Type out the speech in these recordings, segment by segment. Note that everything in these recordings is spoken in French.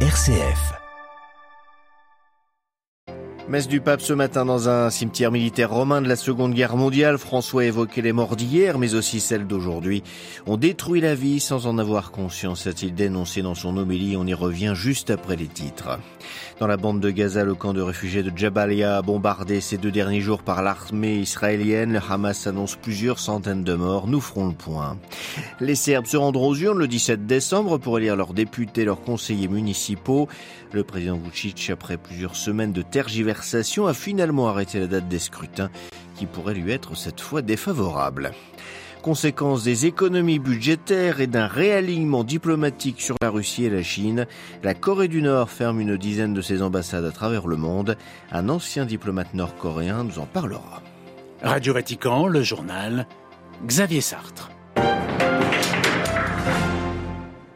RCF. Messe du pape ce matin dans un cimetière militaire romain de la Seconde Guerre mondiale. François évoquait les morts d'hier, mais aussi celles d'aujourd'hui. On détruit la vie sans en avoir conscience, a-t-il dénoncé dans son homélie. On y revient juste après les titres. Dans la bande de Gaza, le camp de réfugiés de Jabalia, bombardé ces deux derniers jours par l'armée israélienne, le Hamas annonce plusieurs centaines de morts. Nous ferons le point. Les Serbes se rendront aux urnes le 17 décembre pour élire leurs députés, leurs conseillers municipaux. Le président Vucic, après plusieurs semaines de tergiversation, a finalement arrêté la date des scrutins qui pourrait lui être cette fois défavorable. Conséquence des économies budgétaires et d'un réalignement diplomatique sur la Russie et la Chine, la Corée du Nord ferme une dizaine de ses ambassades à travers le monde. Un ancien diplomate nord-coréen nous en parlera. Radio Vatican, le journal, Xavier Sartre.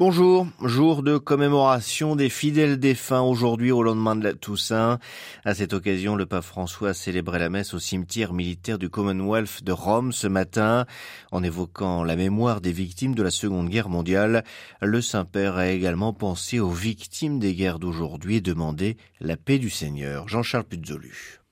Bonjour, jour de commémoration des fidèles défunts aujourd'hui au lendemain de la Toussaint. À cette occasion, le pape François a célébré la messe au cimetière militaire du Commonwealth de Rome ce matin. En évoquant la mémoire des victimes de la Seconde Guerre mondiale, le Saint-Père a également pensé aux victimes des guerres d'aujourd'hui et demandé la paix du Seigneur. Jean-Charles Puzolu.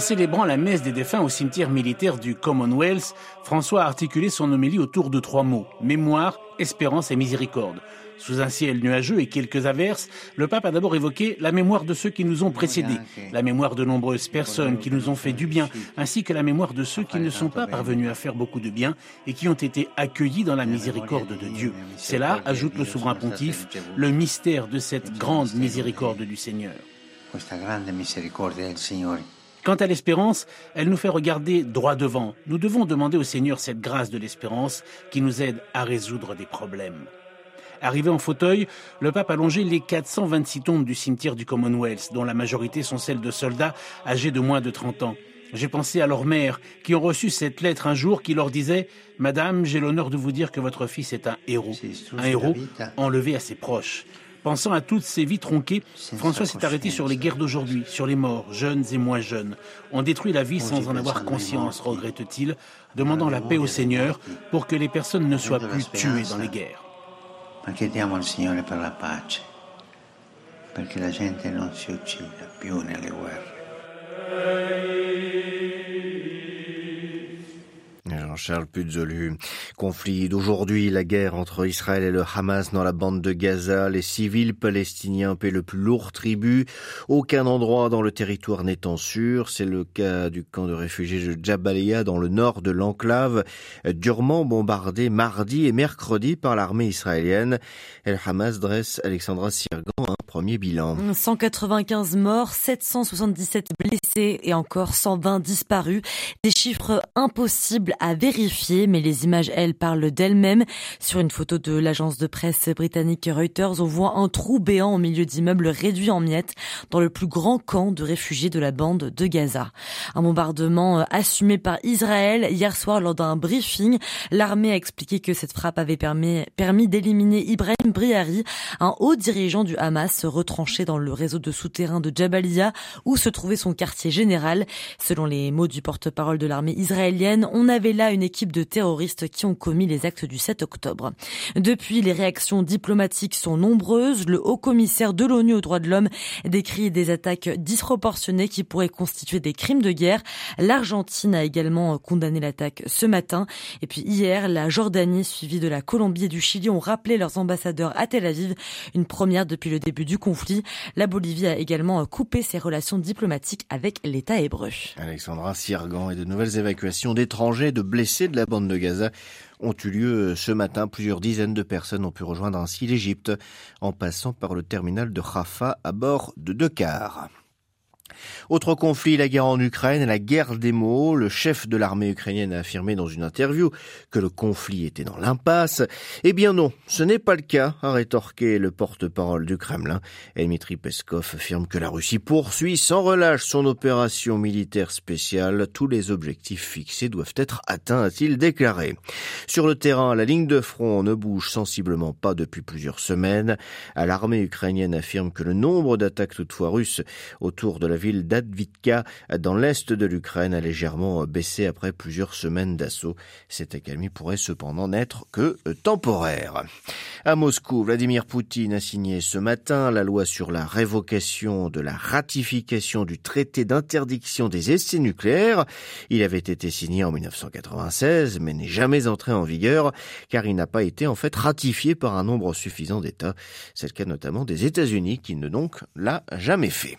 Célébrant la messe des défunts au cimetière militaire du Commonwealth, François a articulé son homélie autour de trois mots mémoire, espérance et miséricorde. Sous un ciel nuageux et quelques averses, le pape a d'abord évoqué la mémoire de ceux qui nous ont précédés, la mémoire de nombreuses personnes qui nous ont fait du bien, ainsi que la mémoire de ceux qui ne sont pas parvenus à faire beaucoup de bien et qui ont été accueillis dans la miséricorde de Dieu. C'est là, ajoute le souverain pontife, le mystère de cette grande miséricorde du Seigneur. Quant à l'espérance, elle nous fait regarder droit devant. Nous devons demander au Seigneur cette grâce de l'espérance qui nous aide à résoudre des problèmes. Arrivé en fauteuil, le pape a longé les 426 tombes du cimetière du Commonwealth, dont la majorité sont celles de soldats âgés de moins de 30 ans. J'ai pensé à leurs mères qui ont reçu cette lettre un jour qui leur disait Madame, j'ai l'honneur de vous dire que votre fils est un héros. Un héros enlevé à ses proches. Pensant à toutes ces vies tronquées, François s'est arrêté sur les guerres d'aujourd'hui, sur les morts, jeunes et moins jeunes. On détruit la vie sans en avoir conscience, regrette-t-il, demandant la paix au Seigneur pour que les personnes ne soient plus tuées dans les guerres. chiediamo al Signore per la pace, perché la gente non si uccida più nelle guerre. Jean-Charles Puzolu. Conflit d'aujourd'hui, la guerre entre Israël et le Hamas dans la bande de Gaza. Les civils palestiniens paient le plus lourd tribut. Aucun endroit dans le territoire n'étant sûr. C'est le cas du camp de réfugiés de Jabalia dans le nord de l'enclave, durement bombardé mardi et mercredi par l'armée israélienne. Et le Hamas dresse Alexandra Sirgan un premier bilan. 195 morts, 777 blessés et encore 120 disparus. Des chiffres impossibles à vérifier, mais les images, elles, parlent d'elles-mêmes. Sur une photo de l'agence de presse britannique Reuters, on voit un trou béant au milieu d'immeubles réduits en miettes dans le plus grand camp de réfugiés de la bande de Gaza. Un bombardement euh, assumé par Israël hier soir lors d'un briefing. L'armée a expliqué que cette frappe avait permis, permis d'éliminer Ibrahim Briari, un haut dirigeant du Hamas retranché dans le réseau de souterrains de Jabalia où se trouvait son quartier général. Selon les mots du porte-parole de l'armée israélienne, on avait là une équipe de terroristes qui ont commis les actes du 7 octobre. Depuis, les réactions diplomatiques sont nombreuses. Le haut commissaire de l'ONU aux droits de l'homme décrit des attaques disproportionnées qui pourraient constituer des crimes de guerre. L'Argentine a également condamné l'attaque ce matin. Et puis hier, la Jordanie, suivie de la Colombie et du Chili, ont rappelé leurs ambassadeurs à Tel Aviv, une première depuis le début du conflit. La Bolivie a également coupé ses relations diplomatiques avec l'État hébreu. Alexandra Sirgan et de nouvelles évacuations d'étrangers, de blessés de la bande de Gaza ont eu lieu ce matin. Plusieurs dizaines de personnes ont pu rejoindre ainsi l'Égypte en passant par le terminal de Rafah à bord de deux cars. Autre conflit, la guerre en Ukraine, la guerre des mots. Le chef de l'armée ukrainienne a affirmé dans une interview que le conflit était dans l'impasse. Eh bien non, ce n'est pas le cas, a rétorqué le porte-parole du Kremlin. Dmitri Peskov affirme que la Russie poursuit sans relâche son opération militaire spéciale. Tous les objectifs fixés doivent être atteints, a-t-il déclaré. Sur le terrain, la ligne de front ne bouge sensiblement pas depuis plusieurs semaines. L'armée ukrainienne affirme que le nombre d'attaques toutefois russes autour de la ville d'Advitka dans l'est de l'Ukraine a légèrement baissé après plusieurs semaines d'assaut. Cette accalmie pourrait cependant n'être que temporaire. À Moscou, Vladimir Poutine a signé ce matin la loi sur la révocation de la ratification du traité d'interdiction des essais nucléaires. Il avait été signé en 1996 mais n'est jamais entré en vigueur car il n'a pas été en fait ratifié par un nombre suffisant d'États. C'est le cas notamment des États-Unis qui ne donc l'a jamais fait.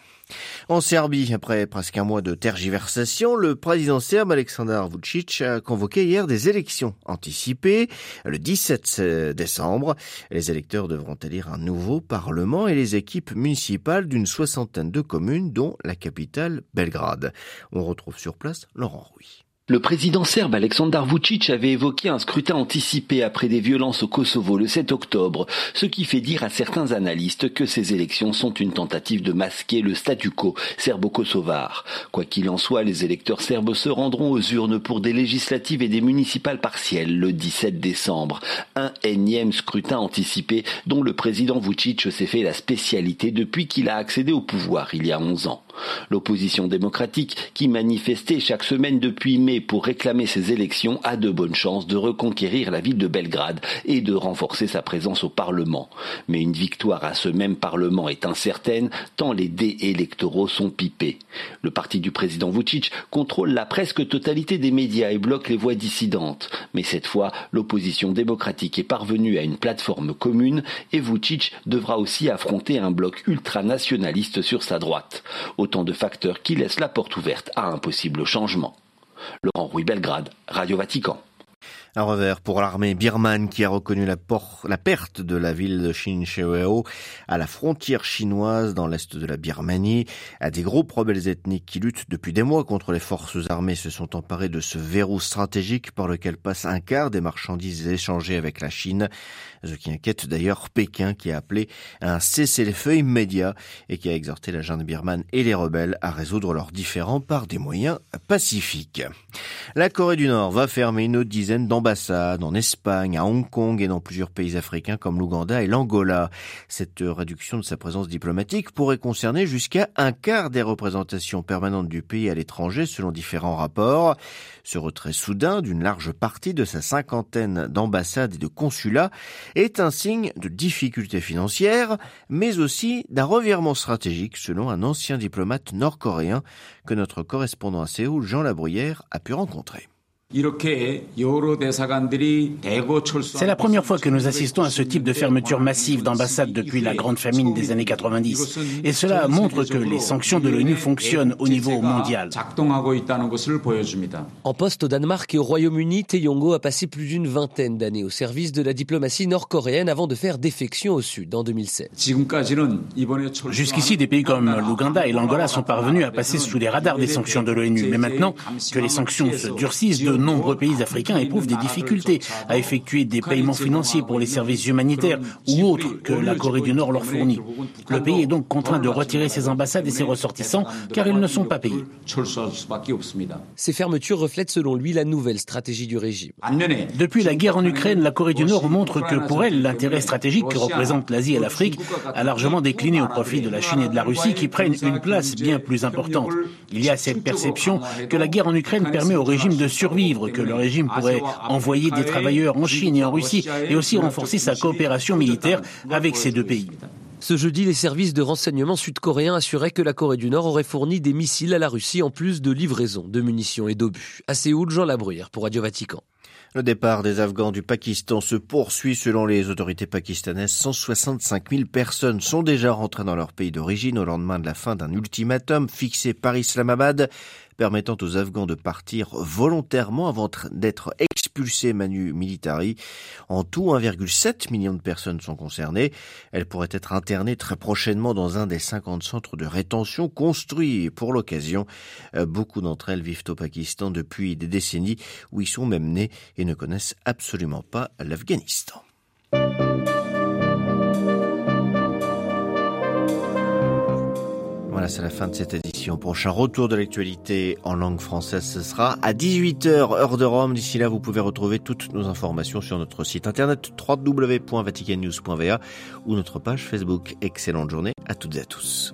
En Serbie, après presque un mois de tergiversation, le président serbe Aleksandar Vucic a convoqué hier des élections anticipées le 17 décembre. Les électeurs devront élire un nouveau parlement et les équipes municipales d'une soixantaine de communes, dont la capitale Belgrade. On retrouve sur place Laurent Rouy. Le président serbe Aleksandar Vucic avait évoqué un scrutin anticipé après des violences au Kosovo le 7 octobre, ce qui fait dire à certains analystes que ces élections sont une tentative de masquer le statu quo serbo-kosovar. Quoi qu'il en soit, les électeurs serbes se rendront aux urnes pour des législatives et des municipales partielles le 17 décembre. Un énième scrutin anticipé dont le président Vucic s'est fait la spécialité depuis qu'il a accédé au pouvoir il y a 11 ans. L'opposition démocratique, qui manifestait chaque semaine depuis mai pour réclamer ces élections, a de bonnes chances de reconquérir la ville de Belgrade et de renforcer sa présence au Parlement. Mais une victoire à ce même Parlement est incertaine, tant les dés électoraux sont pipés. Le parti du président Vucic contrôle la presque totalité des médias et bloque les voix dissidentes. Mais cette fois, l'opposition démocratique est parvenue à une plateforme commune et Vucic devra aussi affronter un bloc ultranationaliste sur sa droite autant de facteurs qui laissent la porte ouverte à un possible changement. Laurent Rouy Belgrade, Radio Vatican. Un revers pour l'armée birmane qui a reconnu la, la perte de la ville de Shincheweo à la frontière chinoise dans l'est de la Birmanie. À des groupes rebelles ethniques qui luttent depuis des mois contre les forces armées se sont emparés de ce verrou stratégique par lequel passe un quart des marchandises échangées avec la Chine. Ce qui inquiète d'ailleurs Pékin qui a appelé à un cessez-le-feu immédiat et qui a exhorté la junte birmane et les rebelles à résoudre leurs différends par des moyens pacifiques. La Corée du Nord va fermer une dizaine d'ambassades en Espagne, à Hong Kong et dans plusieurs pays africains comme l'Ouganda et l'Angola. Cette réduction de sa présence diplomatique pourrait concerner jusqu'à un quart des représentations permanentes du pays à l'étranger selon différents rapports. Ce retrait soudain d'une large partie de sa cinquantaine d'ambassades et de consulats est un signe de difficultés financières, mais aussi d'un revirement stratégique selon un ancien diplomate nord-coréen que notre correspondant à Séoul, Jean Labruyère, a pu rencontrer. C'est la première fois que nous assistons à ce type de fermeture massive d'ambassades depuis la grande famine des années 90. Et cela montre que les sanctions de l'ONU fonctionnent au niveau mondial. En poste au Danemark et au Royaume-Uni, Tae a passé plus d'une vingtaine d'années au service de la diplomatie nord-coréenne avant de faire défection au sud en 2007. Jusqu'ici, des pays comme l'Ouganda et l'Angola sont parvenus à passer sous les radars des sanctions de l'ONU. Mais maintenant que les sanctions se durcissent, de nombreux pays africains éprouvent des difficultés à effectuer des paiements financiers pour les services humanitaires ou autres que la Corée du Nord leur fournit. Le pays est donc contraint de retirer ses ambassades et ses ressortissants car ils ne sont pas payés. Ces fermetures reflètent selon lui la nouvelle stratégie du régime. Depuis la guerre en Ukraine, la Corée du Nord montre que pour elle, l'intérêt stratégique que représentent l'Asie et l'Afrique a largement décliné au profit de la Chine et de la Russie qui prennent une place bien plus importante. Il y a cette perception que la guerre en Ukraine permet au régime de survivre que le régime pourrait envoyer des travailleurs en Chine et en Russie et aussi renforcer sa coopération militaire avec ces deux pays. Ce jeudi, les services de renseignement sud-coréens assuraient que la Corée du Nord aurait fourni des missiles à la Russie en plus de livraisons de munitions et d'obus. À Séoul, Jean Labruyère pour Radio Vatican. Le départ des Afghans du Pakistan se poursuit selon les autorités pakistanaises. 165 000 personnes sont déjà rentrées dans leur pays d'origine au lendemain de la fin d'un ultimatum fixé par Islamabad permettant aux Afghans de partir volontairement avant d'être expulsés manu militari. En tout, 1,7 million de personnes sont concernées. Elles pourraient être internées très prochainement dans un des 50 centres de rétention construits pour l'occasion. Euh, beaucoup d'entre elles vivent au Pakistan depuis des décennies où ils sont même nés et ne connaissent absolument pas l'Afghanistan. C'est la fin de cette édition. Prochain retour de l'actualité en langue française, ce sera à 18h, heure de Rome. D'ici là, vous pouvez retrouver toutes nos informations sur notre site internet www.vaticannews.va ou notre page Facebook. Excellente journée à toutes et à tous.